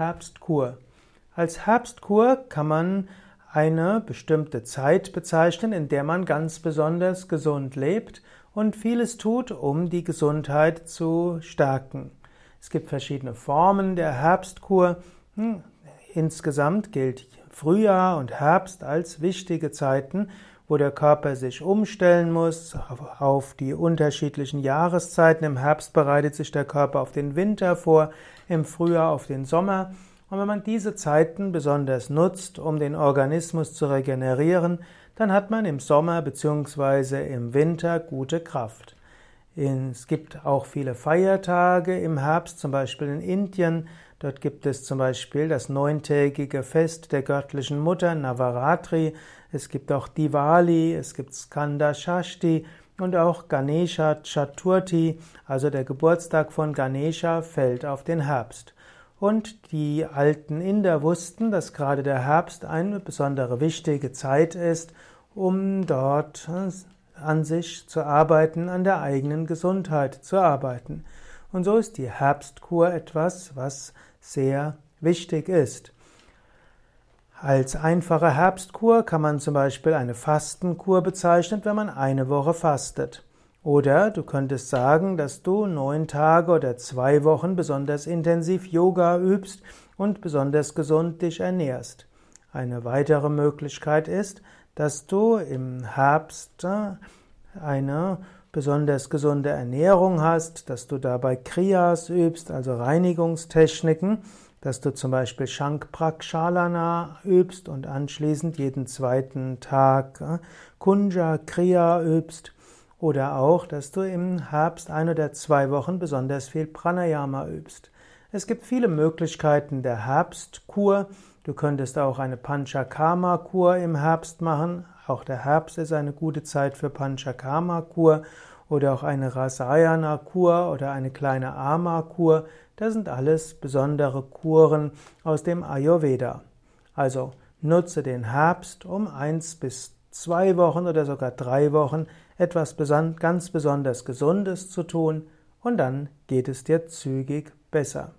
Herbstkur. Als Herbstkur kann man eine bestimmte Zeit bezeichnen, in der man ganz besonders gesund lebt und vieles tut, um die Gesundheit zu stärken. Es gibt verschiedene Formen der Herbstkur. Hm, insgesamt gilt Frühjahr und Herbst als wichtige Zeiten, wo der Körper sich umstellen muss auf die unterschiedlichen Jahreszeiten. Im Herbst bereitet sich der Körper auf den Winter vor, im Frühjahr auf den Sommer. Und wenn man diese Zeiten besonders nutzt, um den Organismus zu regenerieren, dann hat man im Sommer bzw. im Winter gute Kraft. Es gibt auch viele Feiertage im Herbst, zum Beispiel in Indien. Dort gibt es zum Beispiel das neuntägige Fest der göttlichen Mutter Navaratri. Es gibt auch Diwali, es gibt Skanda Shashti und auch Ganesha Chaturthi, also der Geburtstag von Ganesha, fällt auf den Herbst. Und die alten Inder wussten, dass gerade der Herbst eine besondere wichtige Zeit ist, um dort an sich zu arbeiten, an der eigenen Gesundheit zu arbeiten. Und so ist die Herbstkur etwas, was sehr wichtig ist. Als einfache Herbstkur kann man zum Beispiel eine Fastenkur bezeichnen, wenn man eine Woche fastet. Oder du könntest sagen, dass du neun Tage oder zwei Wochen besonders intensiv Yoga übst und besonders gesund dich ernährst. Eine weitere Möglichkeit ist, dass du im Herbst äh, eine besonders gesunde Ernährung hast, dass du dabei Kriyas übst, also Reinigungstechniken, dass du zum Beispiel Shankprakshalana übst und anschließend jeden zweiten Tag äh, Kunja Kriya übst oder auch, dass du im Herbst ein oder zwei Wochen besonders viel Pranayama übst. Es gibt viele Möglichkeiten der Herbstkur. Du könntest auch eine Panchakarma-Kur im Herbst machen. Auch der Herbst ist eine gute Zeit für Panchakarma-Kur oder auch eine Rasayana-Kur oder eine kleine Ama-Kur. Das sind alles besondere Kuren aus dem Ayurveda. Also nutze den Herbst, um eins bis zwei Wochen oder sogar drei Wochen etwas ganz besonders Gesundes zu tun und dann geht es dir zügig besser.